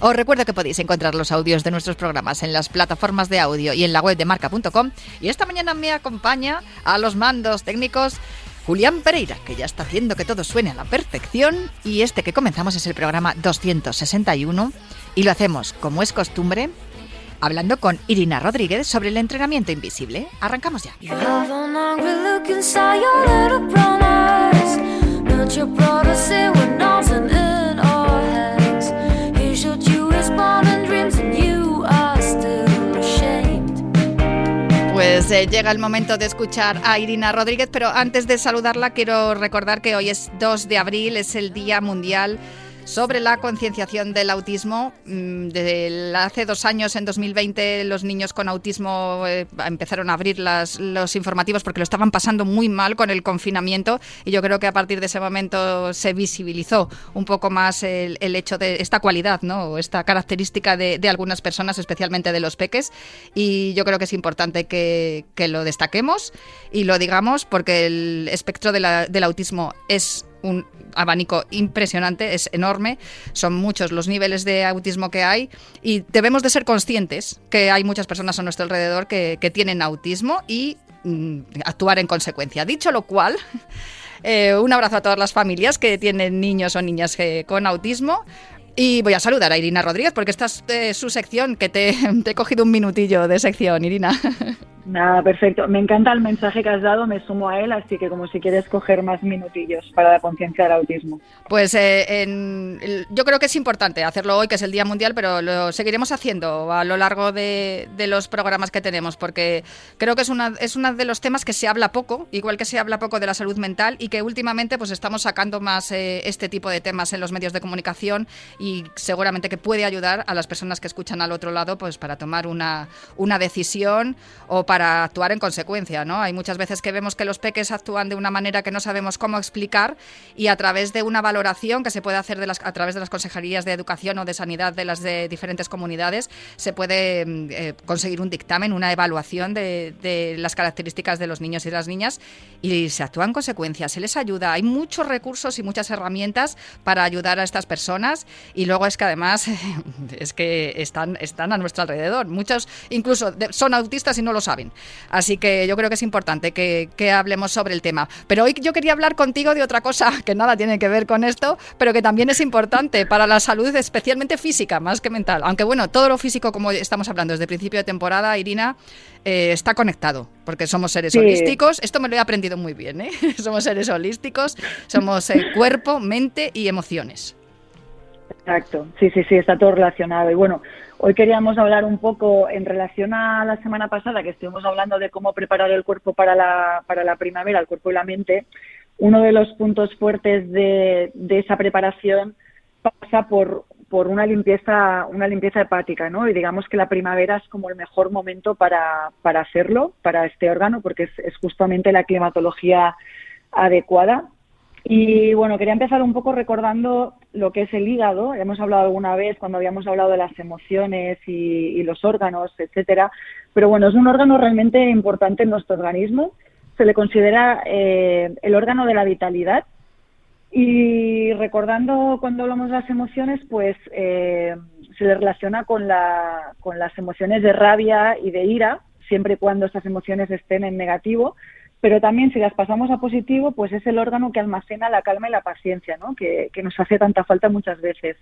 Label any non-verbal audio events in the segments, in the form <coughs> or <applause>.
Os recuerdo que podéis encontrar los audios de nuestros programas en las plataformas de audio y en la web de marca.com. Y esta mañana me acompaña a los mandos técnicos Julián Pereira, que ya está haciendo que todo suene a la perfección. Y este que comenzamos es el programa 261 y lo hacemos, como es costumbre, hablando con Irina Rodríguez sobre el entrenamiento invisible. Arrancamos ya. Eh, llega el momento de escuchar a Irina Rodríguez, pero antes de saludarla quiero recordar que hoy es 2 de abril, es el Día Mundial sobre la concienciación del autismo. Mm, hace dos años, en 2020, los niños con autismo eh, empezaron a abrir los informativos porque lo estaban pasando muy mal con el confinamiento y yo creo que a partir de ese momento se visibilizó un poco más el, hecho de esta cualidad, ¿no? esta característica de, algunas personas, especialmente de los peques. Y yo creo que es importante que, lo destaquemos y lo digamos porque el espectro del autismo es un abanico impresionante, es enorme, son muchos los niveles de autismo que hay y debemos de ser conscientes que hay muchas personas a nuestro alrededor que, tienen autismo y mm, actuar en consecuencia. Dicho lo cual, <laughs> eh, un abrazo a todas las familias que tienen niños o niñas eh, con autismo. Y voy a saludar a Irina Rodríguez porque esta es eh, su sección, que te, <laughs> te he cogido un minutillo de sección, Irina. <laughs> Nada, perfecto. Me encanta el mensaje que has dado, me sumo a él, así que como si quieres coger más minutillos para la conciencia del autismo. Pues eh, yo creo que es importante hacerlo hoy, que es el Día Mundial, pero lo seguiremos haciendo a lo largo de, los programas que tenemos, porque creo que es una es uno de los temas que se habla poco, igual que se habla poco de la salud mental y que últimamente pues estamos sacando más eh, este tipo de temas en los medios de comunicación y seguramente que puede ayudar a las personas que escuchan al otro lado pues para tomar una, una decisión o para actuar en consecuencia, ¿no? Hay muchas veces que vemos que los peques actúan de una manera que no sabemos cómo explicar y a través de una valoración que se puede hacer de las, a través de las consejerías de educación o de sanidad de las de diferentes comunidades se puede mm, eh, conseguir un dictamen, una evaluación de, las características de los niños y las niñas y se actúa en consecuencia, se les ayuda. Hay muchos recursos y muchas herramientas para ayudar a estas personas y luego es que además <laughs> es que están, están a nuestro alrededor. Muchos incluso son autistas y no lo saben. Así que yo creo que es importante que, hablemos sobre el tema. Pero hoy yo quería hablar contigo de otra cosa <laughs> que nada tiene que ver con esto, pero que también es importante <laughs> para la salud, especialmente física, más que mental. Aunque bueno, todo lo físico, como estamos hablando desde el principio de temporada, Irina, eh, está conectado, porque somos seres holísticos. Esto me lo he aprendido muy bien, ¿eh? <laughs> somos seres holísticos, somos eh, cuerpo, mente y emociones. Exacto, sí, sí, sí, está todo relacionado. Y bueno, Hoy queríamos hablar un poco en relación a la semana pasada, que estuvimos hablando de cómo preparar el cuerpo para la, para la primavera, el cuerpo y la mente. Uno de los puntos fuertes de, esa preparación pasa por, por una limpieza, una limpieza hepática, ¿no? Y digamos que la primavera es como el mejor momento para, para hacerlo, para este órgano, porque es, es justamente la climatología adecuada y bueno, quería empezar un poco recordando lo que es el hígado. Hemos hablado alguna vez cuando habíamos hablado de las emociones y, los órganos, etcétera. Pero bueno, es un órgano realmente importante en nuestro organismo. Se le considera eh, el órgano de la vitalidad. Y recordando cuando hablamos de las emociones, pues eh, se le relaciona con, la, con las emociones de rabia y de ira, siempre y cuando estas emociones estén en negativo pero también si las pasamos a positivo, pues es el órgano que almacena la calma y la paciencia, ¿no? que, nos hace tanta falta muchas veces.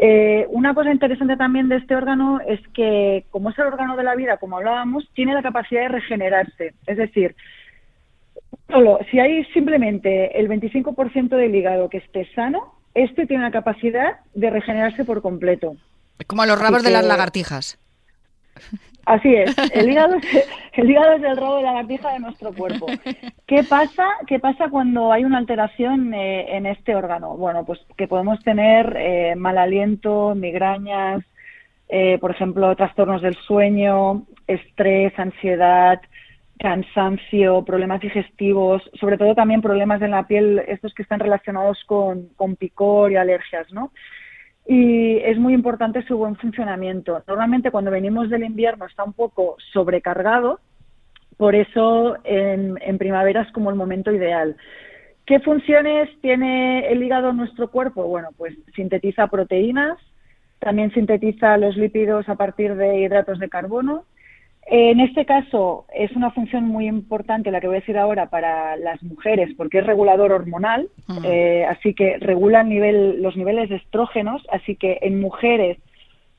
Eh, una cosa interesante también de este órgano es que, como es el órgano de la vida, como hablábamos, tiene la capacidad de regenerarse. Es decir, solo si hay simplemente el 25% del hígado que esté sano, este tiene la capacidad de regenerarse por completo. Como los rabos de las lagartijas. Así es, <laughs> el hígado es, el hígado es el rabo de la lagartija de nuestro cuerpo. ¿Qué pasa, qué pasa cuando hay una alteración eh, en este órgano? Bueno, pues que podemos tener eh, mal aliento, migrañas, eh, por ejemplo, trastornos del sueño, estrés, ansiedad, cansancio, problemas digestivos, sobre todo también problemas en la piel, estos que están relacionados con, con picor y alergias, ¿no? Y es muy importante su buen funcionamiento. Normalmente cuando venimos del invierno está un poco sobrecargado, por eso en, primavera es como el momento ideal. ¿Qué funciones tiene el hígado en nuestro cuerpo? Bueno, pues sintetiza proteínas, también sintetiza los lípidos a partir de hidratos de carbono, en este caso es una función muy importante la que voy a decir ahora para las mujeres porque es regulador hormonal, eh, así que regula nivel, los niveles de estrógenos, así que en mujeres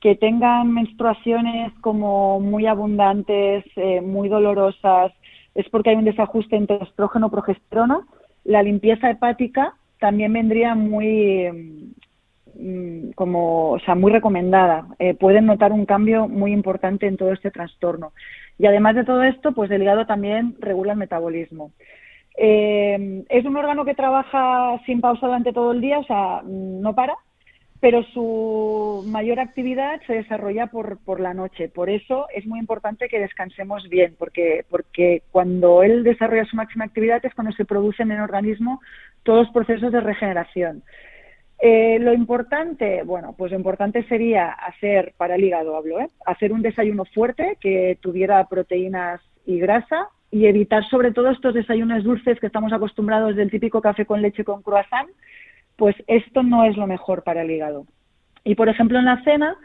que tengan menstruaciones como muy abundantes, eh, muy dolorosas, es porque hay un desajuste entre estrógeno y progesterona. La limpieza hepática también vendría muy, como, o sea, muy recomendada. Eh, pueden notar un cambio muy importante en todo este trastorno. Y además de todo esto, pues el hígado también regula el metabolismo. Eh, es un órgano que trabaja sin pausa durante todo el día, o sea, no para, pero su mayor actividad se desarrolla por, por la noche. Por eso es muy importante que descansemos bien, porque, porque cuando él desarrolla su máxima actividad es cuando se producen en el organismo todos los procesos de regeneración. Eh, lo importante, bueno, pues lo importante sería hacer, para el hígado hablo, ¿eh? hacer un desayuno fuerte que tuviera proteínas y grasa y evitar sobre todo estos desayunos dulces que estamos acostumbrados del típico café con leche con croissant, pues esto no es lo mejor para el hígado. Y por ejemplo en la cena,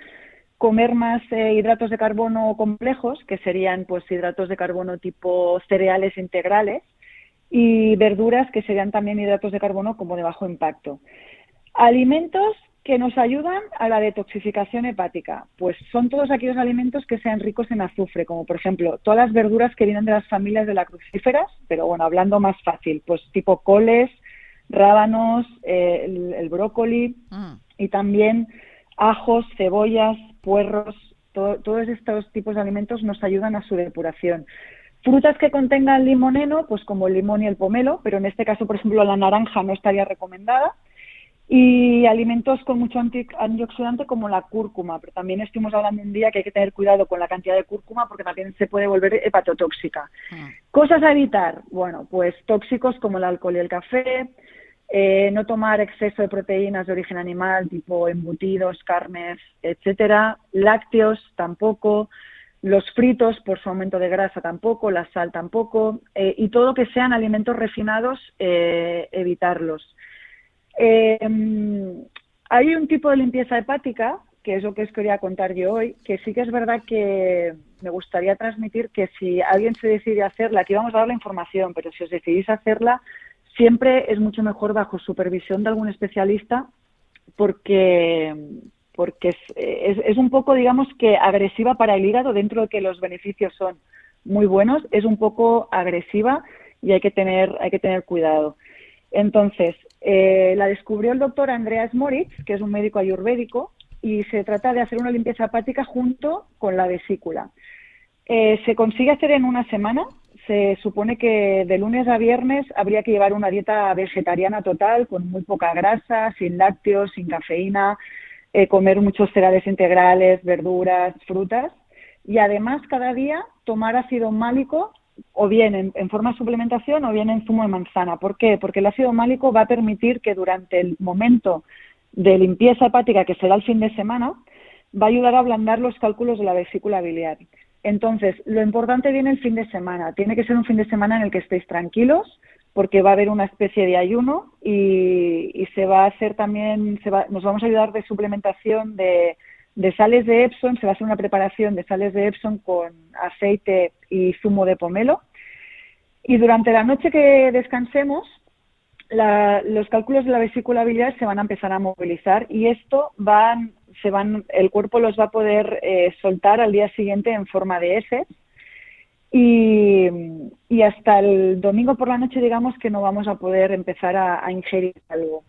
comer más eh, hidratos de carbono complejos, que serían pues hidratos de carbono tipo cereales integrales, y verduras que serían también hidratos de carbono como de bajo impacto. Alimentos que nos ayudan a la detoxificación hepática, pues son todos aquellos alimentos que sean ricos en azufre, como por ejemplo todas las verduras que vienen de las familias de las crucíferas, pero bueno, hablando más fácil, pues tipo coles, rábanos, eh, el, brócoli mm. y también ajos, cebollas, puerros, todos estos tipos de alimentos nos ayudan a su depuración. Frutas que contengan limoneno, pues como el limón y el pomelo, pero en este caso, por ejemplo, la naranja no estaría recomendada y alimentos con mucho antioxidante como la cúrcuma, pero también estuvimos hablando un día que hay que tener cuidado con la cantidad de cúrcuma porque también se puede volver hepatotóxica. Ah. Cosas a evitar, bueno, pues tóxicos como el alcohol y el café, eh, no tomar exceso de proteínas de origen animal, tipo embutidos, carnes, etcétera, lácteos tampoco, los fritos por su aumento de grasa tampoco, la sal tampoco, eh, y todo que sean alimentos refinados, eh, evitarlos. Eh, hay un tipo de limpieza hepática, que es lo que os quería contar yo hoy, que sí que es verdad que me gustaría transmitir que si alguien se decide hacerla, aquí vamos a dar la información, pero si os decidís hacerla, siempre es mucho mejor bajo supervisión de algún especialista porque porque es, es, es, un poco, digamos, que agresiva para el hígado, dentro de que los beneficios son muy buenos, es un poco agresiva y hay que tener, hay que tener cuidado. Entonces, eh, la descubrió el doctor Andreas Moritz, que es un médico ayurvédico, y se trata de hacer una limpieza hepática junto con la vesícula. Eh, se consigue hacer en una semana. Se supone que de lunes a viernes habría que llevar una dieta vegetariana total, con muy poca grasa, sin lácteos, sin cafeína, eh, comer muchos cereales integrales, verduras, frutas. Y además, cada día tomar ácido málico o bien en, forma de suplementación o bien en zumo de manzana. ¿Por qué? Porque el ácido málico va a permitir que durante el momento de limpieza hepática, que será el fin de semana, va a ayudar a ablandar los cálculos de la vesícula biliar. Entonces, lo importante viene el fin de semana. Tiene que ser un fin de semana en el que estéis tranquilos, porque va a haber una especie de ayuno y, se va a hacer también, nos vamos a ayudar de suplementación de de sales de Epson, se va a hacer una preparación de sales de Epson con aceite y zumo de pomelo. Y durante la noche que descansemos, los cálculos de la vesícula biliar se van a empezar a movilizar y esto va, se van, el cuerpo los va a poder eh, soltar al día siguiente en forma de heces y, hasta el domingo por la noche digamos que no vamos a poder empezar a, ingerir algo.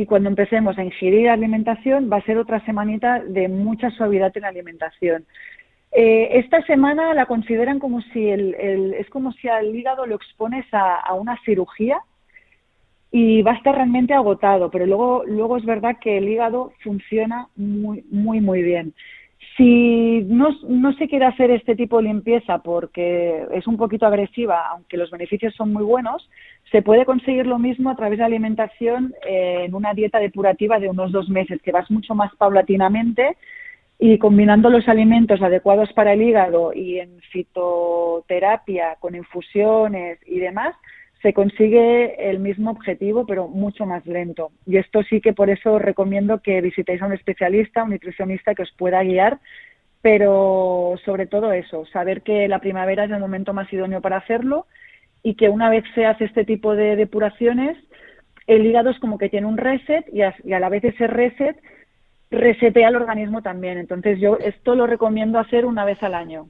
Y cuando empecemos a ingerir alimentación va a ser otra semanita de mucha suavidad en la alimentación. Eh, esta semana la consideran como si el, es como si al hígado lo expones a, una cirugía y va a estar realmente agotado, pero luego, luego es verdad que el hígado funciona muy, muy, muy bien. Si no, se quiere hacer este tipo de limpieza porque es un poquito agresiva, aunque los beneficios son muy buenos, se puede conseguir lo mismo a través de alimentación en una dieta depurativa de unos dos meses, que vas mucho más paulatinamente y combinando los alimentos adecuados para el hígado y en fitoterapia con infusiones y demás, se consigue el mismo objetivo, pero mucho más lento. Y esto sí que por eso recomiendo que visitéis a un especialista, un nutricionista que os pueda guiar, pero sobre todo eso, saber que la primavera es el momento más idóneo para hacerlo y que una vez se hace este tipo de depuraciones, el hígado es como que tiene un reset y a, y a la vez ese reset resetea el organismo también. Entonces yo esto lo recomiendo hacer una vez al año.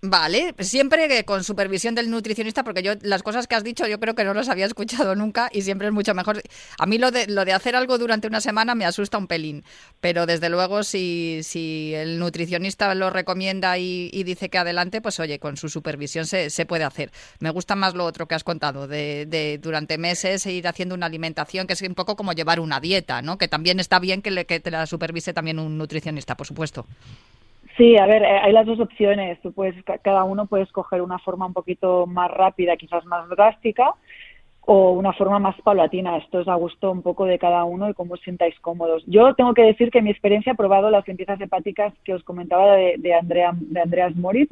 Vale, siempre con supervisión del nutricionista, porque yo las cosas que has dicho yo creo que no las había escuchado nunca y siempre es mucho mejor. A mí lo de, lo de hacer algo durante una semana me asusta un pelín, pero desde luego si, si el nutricionista lo recomienda y, dice que adelante, pues oye, con su supervisión se, se, puede hacer. Me gusta más lo otro que has contado, de, de, durante meses ir haciendo una alimentación, que es un poco como llevar una dieta, ¿no? Que también está bien que, le, que te la supervise también un nutricionista, por supuesto. Sí, a ver, eh, hay las dos opciones. Tú puedes, cada uno puede escoger una forma un poquito más rápida, quizás más drástica, o una forma más paulatina. Esto es a gusto un poco de cada uno y cómo os sintáis cómodos. Yo tengo que decir que mi experiencia he probado las limpiezas hepáticas que os comentaba de, de, Andrea, de Andreas Moritz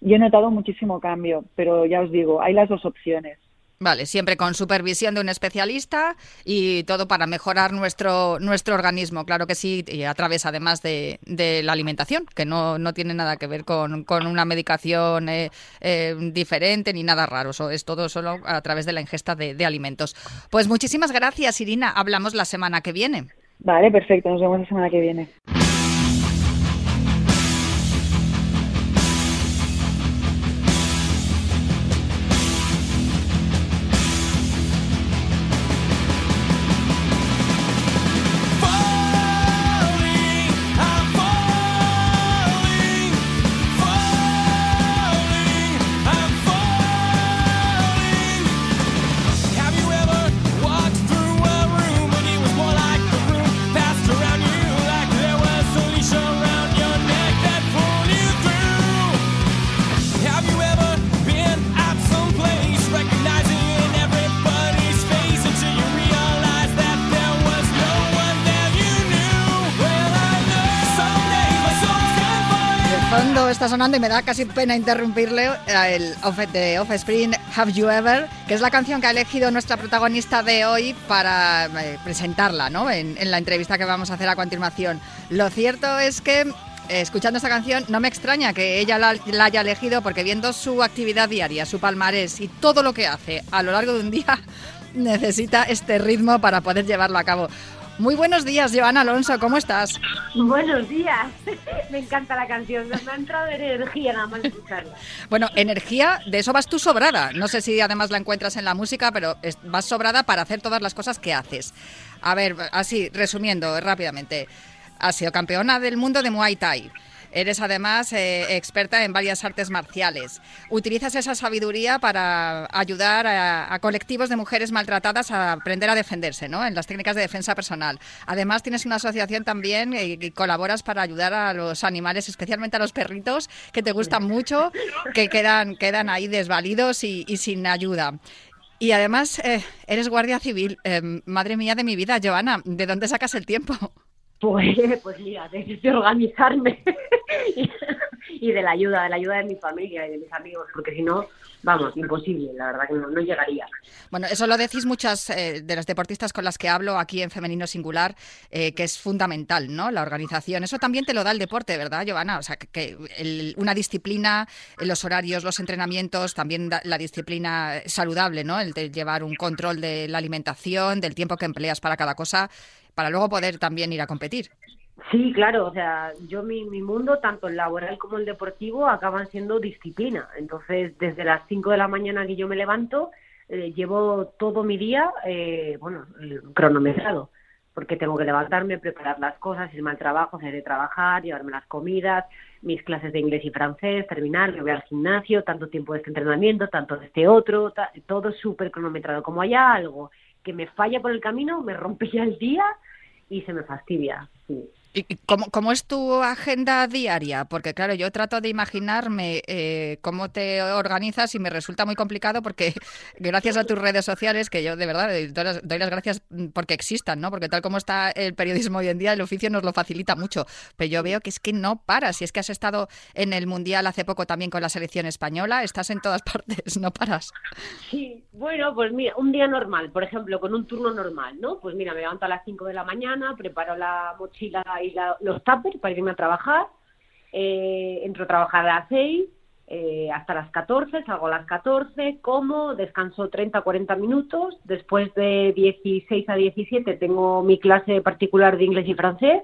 y he notado muchísimo cambio, pero ya os digo, hay las dos opciones. Vale, siempre con supervisión de un especialista y todo para mejorar nuestro, nuestro organismo, claro que sí, y a través además de, de la alimentación, que no, no, tiene nada que ver con, con una medicación eh, eh, diferente ni nada raro, es todo solo a través de la ingesta de alimentos. Pues muchísimas gracias, Irina, hablamos la semana que viene. Vale, perfecto, nos vemos la semana que viene. Está sonando y me da casi pena interrumpirle el off de Offspring Have You Ever, que es la canción que ha elegido nuestra protagonista de hoy para eh, presentarla ¿no? en, la entrevista que vamos a hacer a continuación. Lo cierto es que eh, escuchando esta canción no me extraña que ella la, la, haya elegido porque viendo su actividad diaria, su palmarés y todo lo que hace a lo largo de un día, <laughs> necesita este ritmo para poder llevarlo a cabo. Muy buenos días, Joana Alonso, ¿cómo estás? Buenos días, <laughs> me encanta la canción, me ha entrado energía nada más escucharla. Bueno, energía, de eso vas tú sobrada. No sé si además la encuentras en la música, pero vas sobrada para hacer todas las cosas que haces. A ver, así, resumiendo rápidamente, has sido campeona del mundo de Muay Thai. Eres además eh, experta en varias artes marciales. Utilizas esa sabiduría para ayudar a, colectivos de mujeres maltratadas a aprender a defenderse, ¿no? En las técnicas de defensa personal. Además tienes una asociación también y, colaboras para ayudar a los animales, especialmente a los perritos que te gustan mucho, que quedan quedan ahí desvalidos y, sin ayuda. Y además eh, eres guardia civil. Em, madre mía de mi vida, Joana, ¿de dónde sacas el tiempo? Pues, <laughs> pues mira, de, organizarme <laughs> y de la ayuda, de la ayuda de mi familia y de mis amigos, porque si no, vamos, imposible, la verdad que no, llegaría. Bueno, eso lo decís muchas eh, de las deportistas con las que hablo aquí en Femenino Singular, eh, que es fundamental, ¿no? La organización. Eso también te lo da el deporte, ¿verdad, Giovanna? O sea, que, una disciplina, los horarios, los entrenamientos, también la disciplina saludable, ¿no? El de llevar un control de la alimentación, del tiempo que empleas para cada cosa para luego poder también ir a competir. Sí, claro, o sea, yo mi, mi mundo, tanto el laboral como el deportivo, acaban siendo disciplina. Entonces, desde las 5 de la mañana que yo me levanto, eh, llevo todo mi día, eh, bueno, cronometrado, porque tengo que levantarme, preparar las cosas, irme al trabajo, hacer de trabajar, llevarme las comidas, mis clases de inglés y francés, terminar, me voy al gimnasio, tanto tiempo de este entrenamiento, tanto de este otro, todo súper cronometrado. Como haya algo que me falla por el camino, me rompe ya el día y se me fastidia. Sí. ¿Y cómo, cómo, es tu agenda diaria? Porque claro, yo trato de imaginarme eh, cómo te organizas y me resulta muy complicado porque <laughs> gracias a tus redes sociales, que yo de verdad doy las, gracias porque existan, ¿no? Porque tal como está el periodismo hoy en día, el oficio nos lo facilita mucho. Pero yo veo que es que no paras. Si es que has estado en el Mundial hace poco también con la selección española, estás en todas <laughs> partes, no paras. Sí, bueno, pues mira, un día normal, por ejemplo, con un turno normal, ¿no? Pues mira, me levanto a las 5 de la mañana, preparo la mochila y los tuppers para irme a trabajar. Eh, entro a trabajar a las 6 eh, hasta las 14, salgo a las 14, como, descanso 30 40 minutos. Después de 16 a 17 tengo mi clase particular de inglés y francés,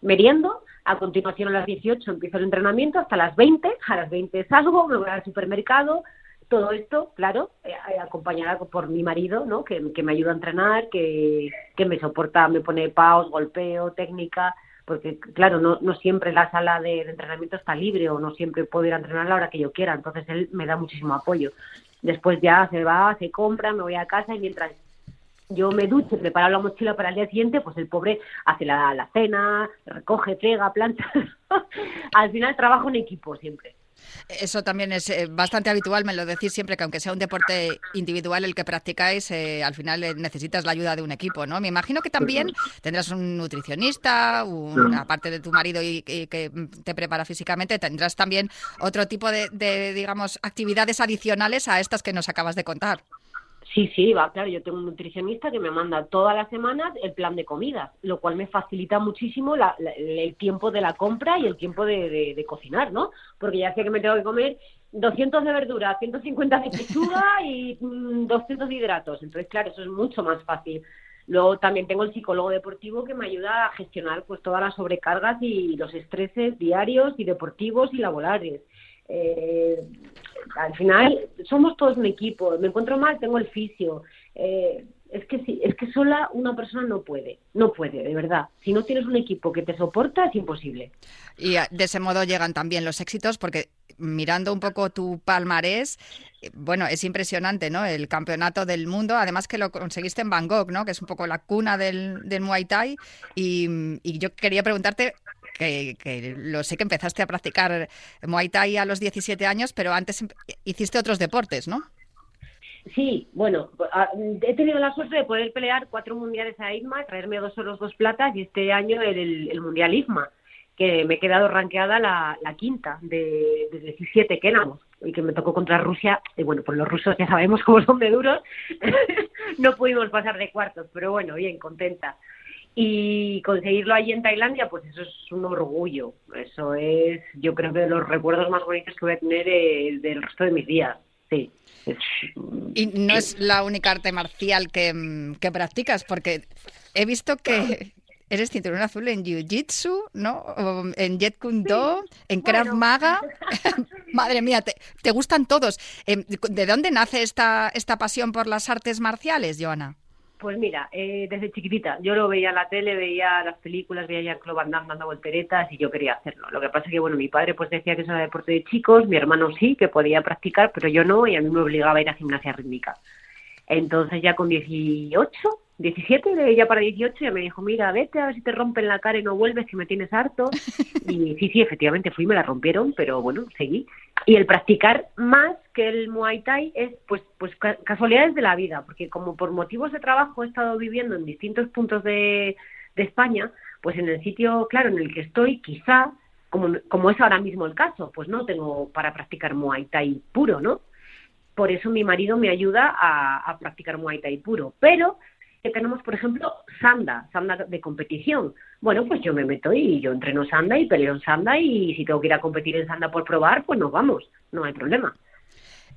meriendo. A continuación, a las 18 empiezo el entrenamiento hasta las 20. A las 20 salgo, me voy al supermercado, todo esto, claro, eh, acompañada por mi marido, ¿no? Que, me ayuda a entrenar, que, que me soporta, me pone paus, golpeo, técnica, porque claro, no, no siempre la sala de, entrenamiento está libre o no siempre puedo ir a entrenar a la hora que yo quiera, entonces él me da muchísimo apoyo. Después ya se va, se compra, me voy a casa y mientras yo me ducho, preparo la mochila para el día siguiente, pues el pobre hace la, cena, recoge, pega, plancha. <laughs> Al final trabajo en equipo siempre. Eso también es eh, bastante habitual, me lo decís siempre, que aunque sea un deporte individual el que practicáis, eh, al final eh, necesitas la ayuda de un equipo, ¿no? Me imagino que también tendrás un nutricionista, aparte de tu marido y, que te prepara físicamente, tendrás también otro tipo de, digamos, actividades adicionales a estas que nos acabas de contar. Sí, sí, va, claro, yo tengo un nutricionista que me manda todas las semanas el plan de comidas, lo cual me facilita muchísimo el tiempo de la compra y el tiempo de, cocinar, ¿no? Porque ya sé que me tengo que comer 200 de verdura, 150 de pechuga y 200 mm, de hidratos. Entonces, claro, eso es mucho más fácil. Luego también tengo el psicólogo deportivo que me ayuda a gestionar pues todas las sobrecargas y los estreses diarios y deportivos y laborales. Eh, al final somos todos un equipo. Me encuentro mal, tengo el fisio. Eh, es que sí, es que sola una persona no puede, no puede, de verdad. Si no tienes un equipo que te soporta, es imposible. Y ah, de ese modo llegan también los éxitos, porque mirando un poco tu palmarés, eh, bueno, es impresionante, ¿no? El campeonato del mundo, además que lo conseguiste en Bangkok, ¿no? Que es un poco la cuna del, del Muay Thai. Y, y yo quería preguntarte que, lo sé que empezaste a practicar Muay Thai a los 17 años, pero antes hiciste otros deportes, ¿no? Sí, bueno, he tenido la suerte de poder pelear cuatro mundiales a IFMA, traerme dos oros, dos platas y este año el, mundial IFMA, que me he quedado ranqueada la, quinta de, de 17 que éramos y que me tocó contra Rusia. Y bueno, pues los rusos ya sabemos cómo son de duros, <laughs> no pudimos pasar de cuartos, pero bueno, bien, contenta. Y conseguirlo allí en Tailandia, pues eso es un orgullo. Eso es, yo creo que de los recuerdos más bonitos que voy a tener eh, del resto de mis días. Sí. y no es la única arte marcial que, que practicas, porque he visto que, eres cinturón azul en Jiu-Jitsu, ¿no? En Jet Kune en Krav Maga. <laughs> <laughs> Madre mía, te, te, gustan todos. Em, ¿De dónde nace esta, esta pasión por las artes marciales, Joana? Pues mira, eh, desde chiquitita, yo lo veía en la tele, veía las películas, veía a Jean-Claude dando volteretas y yo quería hacerlo. Lo que pasa es que, bueno, mi padre pues decía que eso era deporte de chicos, mi hermano sí, que podía practicar, pero yo no, y a mí me obligaba a ir a gimnasia rítmica. Entonces ya con 18 17, ya para 18, ya me dijo, mira, vete a ver si te rompen la cara y no vuelves, que me tienes harto. <laughs> Y sí, sí, efectivamente fui, me la rompieron, pero bueno, seguí. Y el practicar más que el Muay Thai es pues, pues casualidades de la vida, porque como por motivos de trabajo he estado viviendo en distintos puntos de, de España, pues en el sitio, claro, en el que estoy, quizá, como, como es ahora mismo el caso, pues no tengo para practicar Muay Thai puro, ¿no? Por eso mi marido me ayuda a, a practicar Muay Thai puro. Pero que tenemos, por ejemplo, sanda, sanda de competición. Bueno, pues yo me meto y yo entreno sanda y peleo en sanda y si tengo que ir a competir en sanda por probar, pues nos vamos, no hay problema.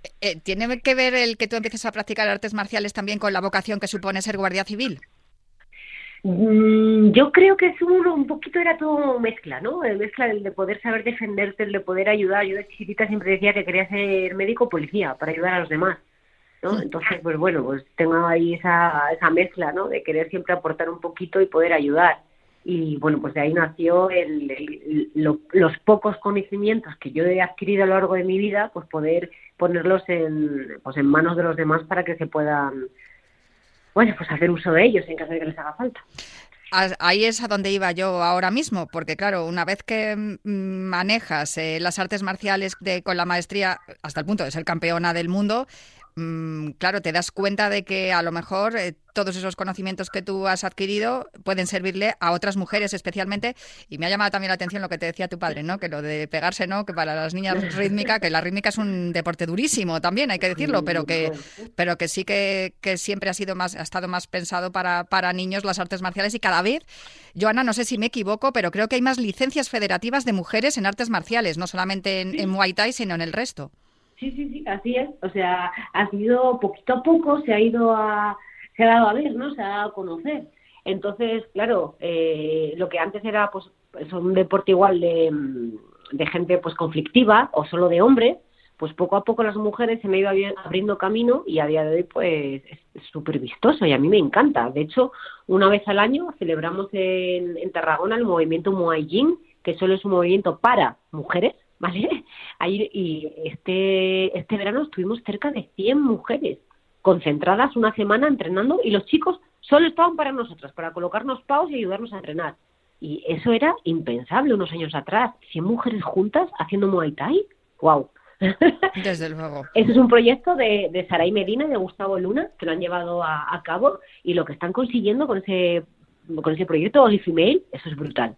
Eh, eh, ¿Tiene que ver el que tú empieces a practicar artes marciales también con la vocación que supone ser guardia civil? Mm, yo creo que es uno, un poquito era todo mezcla, ¿no? Mezcla el de poder saber defenderte, el de poder ayudar. Yo de chiquitita siempre decía que quería ser médico o policía para ayudar a los demás, ¿no? Entonces, pues bueno, pues tengo ahí esa, esa mezcla, ¿no? De querer siempre aportar un poquito y poder ayudar. Y bueno, pues de ahí nació el, los pocos conocimientos que yo he adquirido a lo largo de mi vida, pues poder ponerlos en, pues en manos de los demás para que se puedan bueno, pues hacer uso de ellos en caso de que les haga falta. Ahí es a donde iba yo ahora mismo, porque claro, una vez que mm, manejas eh, las artes marciales de, con la maestría hasta el punto de ser campeona del mundo, Mm, claro, te das cuenta de que a lo mejor eh, todos esos conocimientos que tú has adquirido pueden servirle a otras mujeres especialmente. Y me ha llamado también la atención lo que te decía tu padre, ¿no? Que lo de pegarse, ¿no? Que para las niñas <laughs> rítmica, que la rítmica es un deporte durísimo también, hay que decirlo, pero que, pero que sí que, siempre ha sido más, ha estado más pensado para, para niños las artes marciales y cada vez, Joana, no sé si me equivoco, pero creo que hay más licencias federativas de mujeres en artes marciales, no solamente en, en Muay Thai, sino en el resto. Sí, sí, sí, así es. O sea, ha sido poquito a poco, se ha ido a, se ha dado a ver, ¿no? Se ha dado a conocer. Entonces, claro, eh, lo que antes era pues, un deporte igual de, de, gente pues conflictiva o solo de hombres, pues poco a poco las mujeres se me iban abriendo camino y a día de hoy pues es súper vistoso y a mí me encanta. De hecho, una vez al año celebramos en, en Tarragona el movimiento Muay Jin, que solo es un movimiento para mujeres <laughs> ¿vale? Ahí, y este, este verano estuvimos cerca de 100 mujeres concentradas una semana entrenando y los chicos solo estaban para nosotras, para colocarnos paus y ayudarnos a entrenar. Y eso era impensable unos años atrás. 100 mujeres juntas haciendo Muay Thai. ¡Wow! <laughs> Desde luego. Ese es un proyecto de, de Saray Medina y de Gustavo Luna que lo han llevado a, a cabo y lo que están consiguiendo con ese, con ese proyecto Only Female, eso es brutal.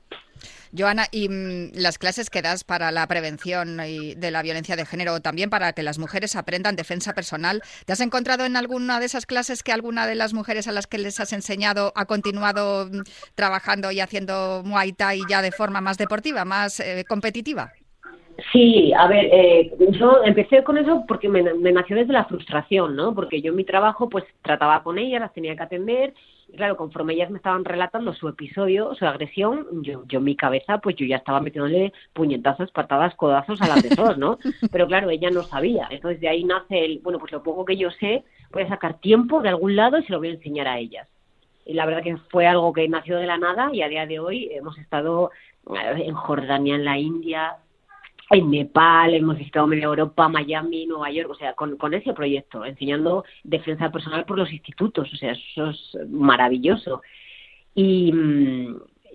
Joana, y mm, las clases que das para la prevención de la violencia de género, también para que las mujeres aprendan defensa personal, ¿te has encontrado en alguna de esas clases que alguna de las mujeres a las que les has enseñado ha continuado mm, trabajando y haciendo Muay Thai ya de forma más deportiva, más eh, competitiva? Sí, a ver, eh, yo empecé con eso porque me, me, nació desde la frustración, ¿no? Porque yo en mi trabajo pues trataba con ellas, las tenía que atender y claro, conforme ellas me estaban relatando su episodio, su agresión, yo, yo en mi cabeza pues yo ya estaba metiéndole puñetazos, patadas, codazos a las de todos, ¿no? <laughs> Pero claro, ella no sabía. Entonces de ahí nace el, bueno, pues lo poco que yo sé, voy a sacar tiempo de algún lado y se lo voy a enseñar a ellas. Y la verdad que fue algo que nació de la nada y a día de hoy hemos estado eh, en Jordania, en la India, en Nepal, hemos visitado media Europa, Miami, Nueva York, o sea, con, con ese proyecto, enseñando defensa personal por los institutos, o sea, eso es maravilloso. Y,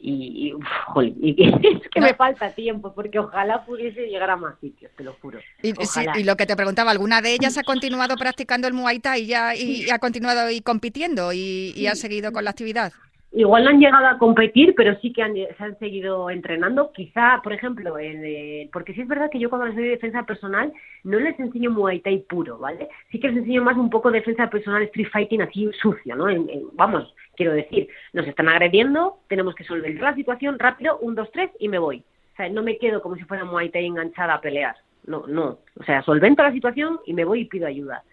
y, <laughs> y, es que me falta tiempo, porque ojalá pudiese llegar a más sitios, te lo juro. Y, y lo que te preguntaba, ¿alguna de ellas ha <laughs> continuado practicando el Muay Thai y, ya, y, ha continuado y compitiendo y, ha seguido con la actividad? Igual no han llegado a competir, pero sí que han, se han seguido entrenando. Quizá, por ejemplo, en, porque sí es verdad que yo cuando les doy defensa personal no les enseño Muay Thai puro, ¿vale? Sí que les enseño más un poco defensa personal, street fighting así sucio, ¿no? vamos, quiero decir, nos están agrediendo, tenemos que solventar la situación rápido, un, dos, tres y me voy. O sea, no me quedo como si fuera Muay Thai enganchada a pelear. No, no. O sea, solvento la situación y me voy y pido ayuda.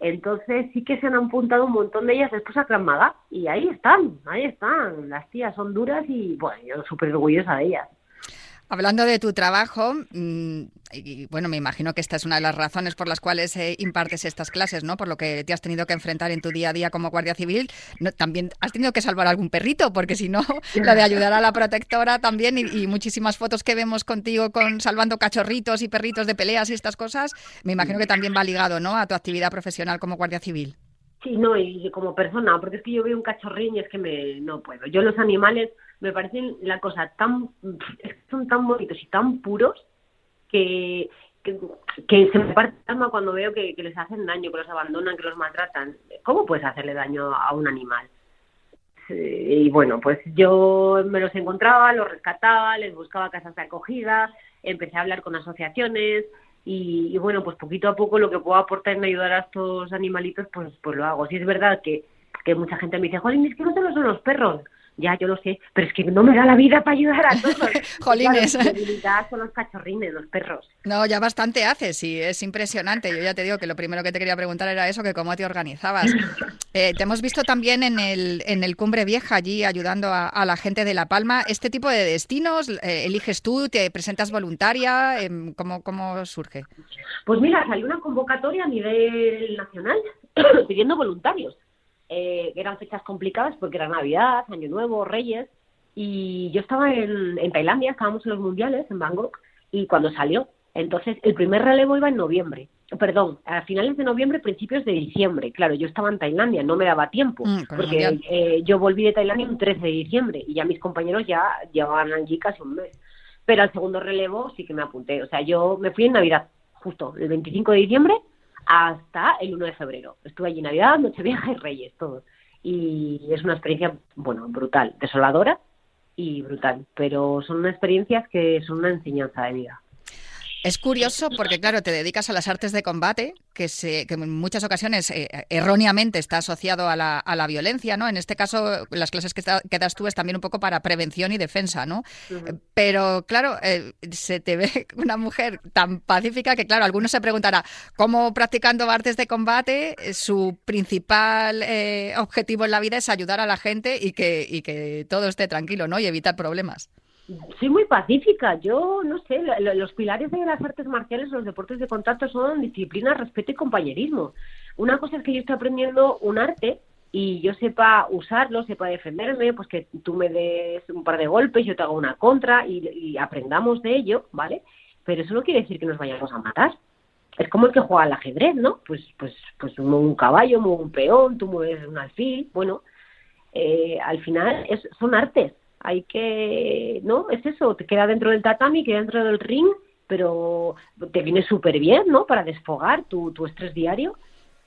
Entonces sí que se han apuntado un montón de ellas después a Clan y ahí están, ahí están. Las tías son duras y bueno, yo súper orgullosa de ellas. Hablando de tu trabajo, mm, y bueno, me imagino que esta es una de las razones por las cuales eh, impartes estas clases, ¿no? Por lo que te has tenido que enfrentar en tu día a día como guardia civil. también has tenido que salvar algún perrito, porque si no, <laughs> la de ayudar a la protectora también y, muchísimas fotos que vemos contigo con salvando cachorritos y perritos de peleas y estas cosas, me imagino que también va ligado, ¿no? A tu actividad profesional como guardia civil. Sí, no, y como persona, porque es que yo veo un cachorrín y es que me no puedo. Yo los animales me parecen la cosa tan, son tan bonitos y tan puros que, que, se me parte el alma cuando veo que, les hacen daño, que los abandonan, que los maltratan. ¿Cómo puedes hacerle daño a un animal? Y bueno, pues yo me los encontraba, los rescataba, les buscaba casas de acogida, empecé a hablar con asociaciones y, bueno, pues poquito a poco lo que puedo aportar en ayudar a estos animalitos, pues, pues lo hago. Si es verdad que, que mucha gente me dice, Jolín, es que no solo son los perros, ya, yo lo sé, pero es que no me da la vida para ayudar a todos. <laughs> Jolines. Claro, son los cachorrines, los perros. No, ya bastante haces y es impresionante. Yo ya te digo que lo primero que te quería preguntar era eso, que cómo te organizabas. <laughs> Eh, te hemos visto también en el, en el Cumbre Vieja, allí ayudando a, la gente de La Palma. ¿Este tipo de destinos eh, eliges tú? ¿Te presentas voluntaria? Em, ¿Cómo, ¿Cómo surge? Pues mira, salió una convocatoria a nivel nacional <coughs> pidiendo voluntarios eh, eran fechas complicadas porque era Navidad, Año Nuevo, Reyes, y yo estaba en, en Tailandia, estábamos en los mundiales, en Bangkok, y cuando salió, entonces el primer relevo iba en noviembre, perdón, a finales de noviembre, principios de diciembre. Claro, yo estaba en Tailandia, no me daba tiempo, mm, porque eh, yo volví de Tailandia el 13 de diciembre y ya mis compañeros ya llevaban allí casi un mes. Pero al segundo relevo sí que me apunté. O sea, yo me fui en Navidad, justo el 25 de diciembre, hasta el 1 de febrero. Estuve allí Navidad, Nochevieja y Reyes, todo. Y es una experiencia, bueno, brutal, desoladora y brutal, pero son experiencias que son una enseñanza de vida. Es curioso porque, claro, te dedicas a las artes de combate, que, se, que en muchas ocasiones eh, erróneamente está asociado a la, a la, violencia, ¿no? En este caso, las clases que, das tú es también un poco para prevención y defensa, ¿no? Pero, claro, eh, se te ve <laughs> una mujer tan pacífica que, claro, algunos se preguntará, ¿cómo practicando artes de combate eh, su principal objetivo en la vida es ayudar a la gente y que, y que todo esté tranquilo, ¿no? Y evitar problemas soy muy pacífica. Yo no sé, los pilares de las artes marciales, los deportes de contacto son disciplina, respeto y compañerismo. Una cosa es que yo estoy aprendiendo un arte y yo sepa usarlo, sepa defenderme, pues que tú me des un par de golpes, yo te hago una contra y, aprendamos de ello, ¿vale? Pero eso no quiere decir que nos vayamos a matar. Es como el que juega al ajedrez, ¿no? Pues, pues, pues un caballo, un peón, tú mueves un alfil, bueno, eh, al final es, son artes hay que, ¿no? Es eso, te queda dentro del tatami, queda dentro del ring, pero te viene súper bien, ¿no? Para desfogar tu, tu estrés diario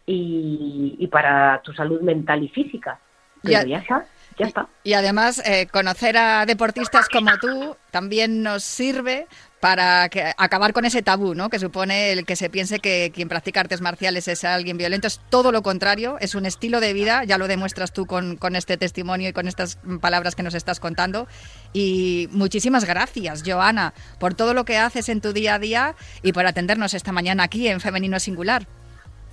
y, y, para tu salud mental y física. Pero ya, está. Ya está. Y, además, eh, conocer a deportistas como tú también nos sirve para que, acabar con ese tabú, ¿no? Que supone el que se piense que quien practica artes marciales es alguien violento. Es todo lo contrario, es un estilo de vida, ya lo demuestras tú con, con este testimonio y con estas palabras que nos estás contando. Y muchísimas gracias, Joana, por todo lo que haces en tu día a día y por atendernos esta mañana aquí en Femenino Singular.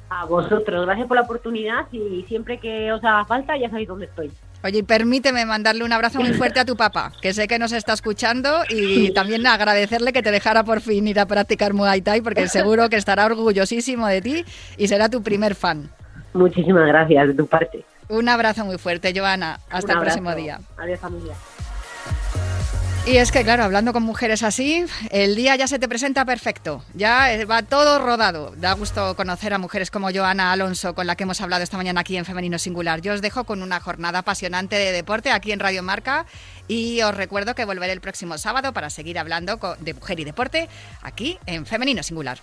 A vosotros, gracias por la oportunidad y siempre que os haga falta ya sabéis dónde estoy. Oye, permíteme mandarle un abrazo muy fuerte a tu papá, que sé que nos está escuchando, y también agradecerle que te dejara por fin ir a practicar Muay Thai, porque seguro que estará orgullosísimo de ti y será tu primer fan. Muchísimas gracias de tu parte. Un abrazo muy fuerte, Joana. Hasta el próximo día. Adiós, familia. Y es que, claro, hablando con mujeres así, el día ya se te presenta perfecto, ya eh, va todo rodado. Da gusto conocer a mujeres como Joana Alonso, con la que hemos hablado esta mañana aquí en Femenino Singular. Yo os dejo con una jornada apasionante de deporte aquí en Radio Marca y os recuerdo que volveré el próximo sábado para seguir hablando de mujer y deporte aquí en Femenino Singular.